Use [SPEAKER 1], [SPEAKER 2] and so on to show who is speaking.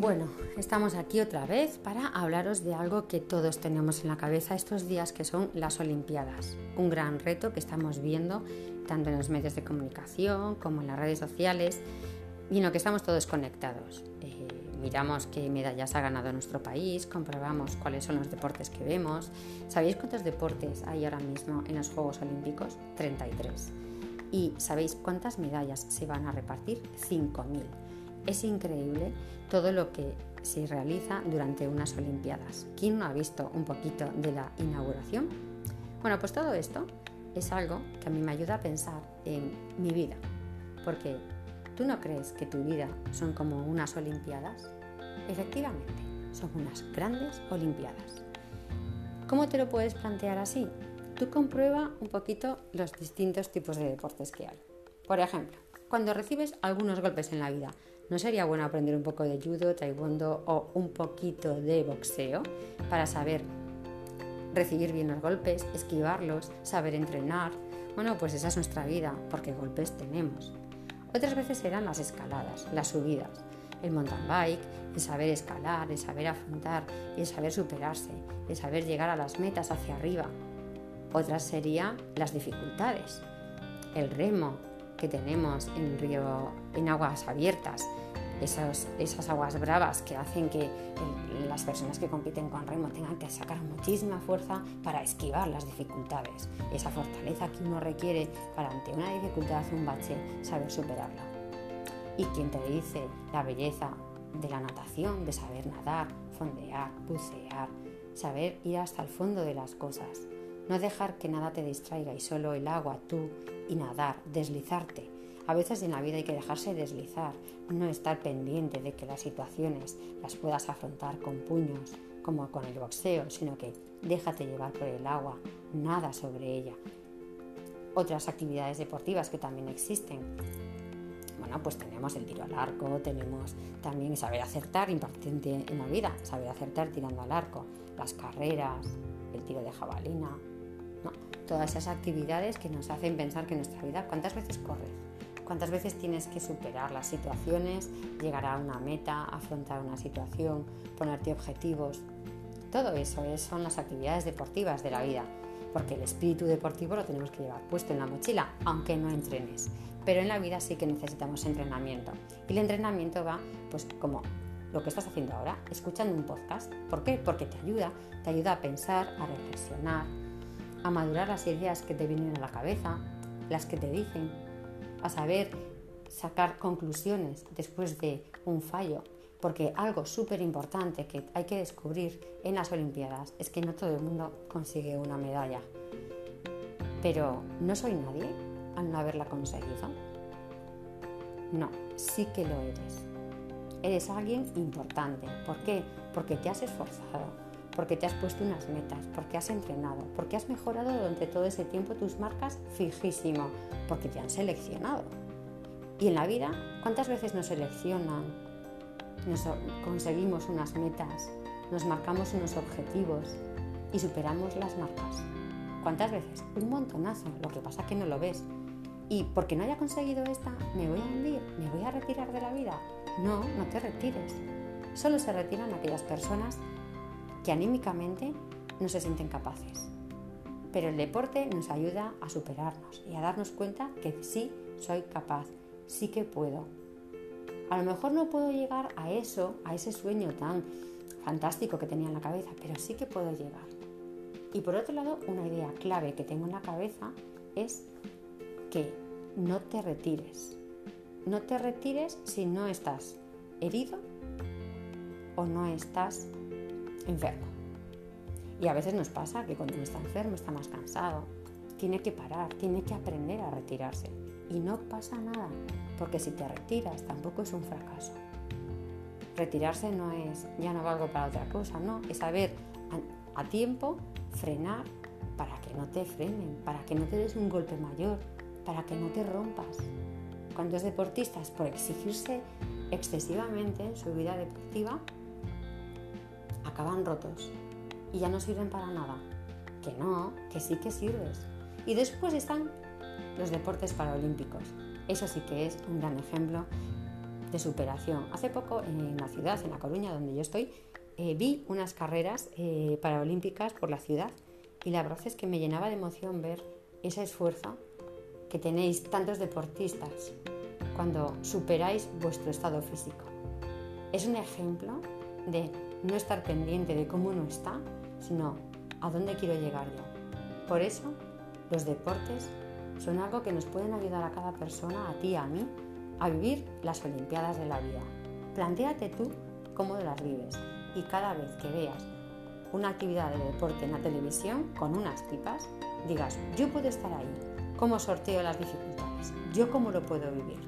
[SPEAKER 1] Bueno, estamos aquí otra vez para hablaros de algo que todos tenemos en la cabeza estos días que son las Olimpiadas. Un gran reto que estamos viendo tanto en los medios de comunicación como en las redes sociales y en lo que estamos todos conectados. Eh, miramos qué medallas ha ganado nuestro país, comprobamos cuáles son los deportes que vemos. ¿Sabéis cuántos deportes hay ahora mismo en los Juegos Olímpicos? 33. ¿Y sabéis cuántas medallas se van a repartir? 5.000. Es increíble todo lo que se realiza durante unas Olimpiadas. ¿Quién no ha visto un poquito de la inauguración? Bueno, pues todo esto es algo que a mí me ayuda a pensar en mi vida, porque ¿tú no crees que tu vida son como unas Olimpiadas? Efectivamente, son unas grandes Olimpiadas. ¿Cómo te lo puedes plantear así? Tú comprueba un poquito los distintos tipos de deportes que hay. Por ejemplo, cuando recibes algunos golpes en la vida, ¿No sería bueno aprender un poco de judo, taekwondo o un poquito de boxeo para saber recibir bien los golpes, esquivarlos, saber entrenar? Bueno, pues esa es nuestra vida, porque golpes tenemos. Otras veces serán las escaladas, las subidas, el mountain bike, el saber escalar, el saber afrontar, el saber superarse, el saber llegar a las metas hacia arriba. Otras serían las dificultades, el remo, que tenemos en, río, en aguas abiertas, esas, aguas bravas que hacen que las personas que compiten con remo tengan que sacar muchísima fuerza para esquivar las dificultades, esa fortaleza que uno requiere para ante una dificultad, un bache, saber superarla. Y quien te dice la belleza de la natación, de saber nadar, fondear, bucear, saber ir hasta el fondo de las cosas, no dejar que nada te distraiga y solo el agua, tú y nadar, deslizarte. A veces en la vida hay que dejarse deslizar, no estar pendiente de que las situaciones las puedas afrontar con puños, como con el boxeo, sino que déjate llevar por el agua, nada sobre ella. Otras actividades deportivas que también existen. Bueno, pues tenemos el tiro al arco, tenemos también saber acertar, importante en la vida, saber acertar tirando al arco, las carreras, el tiro de jabalina, Todas esas actividades que nos hacen pensar que nuestra vida, ¿cuántas veces corres? ¿Cuántas veces tienes que superar las situaciones, llegar a una meta, afrontar una situación, ponerte objetivos? Todo eso son las actividades deportivas de la vida, porque el espíritu deportivo lo tenemos que llevar puesto en la mochila, aunque no entrenes. Pero en la vida sí que necesitamos entrenamiento. Y el entrenamiento va, pues como lo que estás haciendo ahora, escuchando un podcast. ¿Por qué? Porque te ayuda, te ayuda a pensar, a reflexionar, a madurar las ideas que te vienen a la cabeza, las que te dicen, a saber sacar conclusiones después de un fallo, porque algo súper importante que hay que descubrir en las Olimpiadas es que no todo el mundo consigue una medalla. Pero ¿no soy nadie al no haberla conseguido? No, sí que lo eres. Eres alguien importante. ¿Por qué? Porque te has esforzado, porque te has puesto unas metas, porque has entrenado, porque has mejorado durante todo ese tiempo tus marcas fijísimo, porque te han seleccionado. Y en la vida, ¿cuántas veces nos seleccionan? Nos conseguimos unas metas, nos marcamos unos objetivos y superamos las marcas. ¿Cuántas veces? Un montonazo, lo que pasa es que no lo ves. Y porque no haya conseguido esta, me voy a hundir, me voy a retirar de la vida. No, no te retires. Solo se retiran aquellas personas que anímicamente no se sienten capaces. Pero el deporte nos ayuda a superarnos y a darnos cuenta que sí soy capaz, sí que puedo. A lo mejor no puedo llegar a eso, a ese sueño tan fantástico que tenía en la cabeza, pero sí que puedo llegar. Y por otro lado, una idea clave que tengo en la cabeza es que no te retires. No te retires si no estás herido o no estás enfermo. Y a veces nos pasa que cuando uno está enfermo, está más cansado, tiene que parar, tiene que aprender a retirarse. Y no pasa nada, porque si te retiras tampoco es un fracaso. Retirarse no es ya no valgo para otra cosa, no, es saber a, tiempo frenar para que no te frenen, para que no te des un golpe mayor, para que no te rompas. Cuando es deportista es por exigirse excesivamente en su vida deportiva, acaban rotos y ya no sirven para nada. Que no, que sí que sirves. Y después están los deportes paralímpicos. Eso sí que es un gran ejemplo de superación. Hace poco en la ciudad, en La Coruña, donde yo estoy, eh, vi unas carreras eh, paraolímpicas por la ciudad y la verdad es que me llenaba de emoción ver ese esfuerzo que tenéis tantos deportistas cuando superáis vuestro estado físico. Es un ejemplo de no estar pendiente de cómo uno está, sino a dónde quiero llegar yo. Por eso, los deportes son algo que nos pueden ayudar a cada persona, a ti, a mí, a vivir las Olimpiadas de la vida. Plantéate tú cómo las vives y cada vez que veas una actividad de deporte en la televisión con unas pipas, digas, yo puedo estar ahí, cómo sorteo las dificultades, yo cómo lo puedo vivir.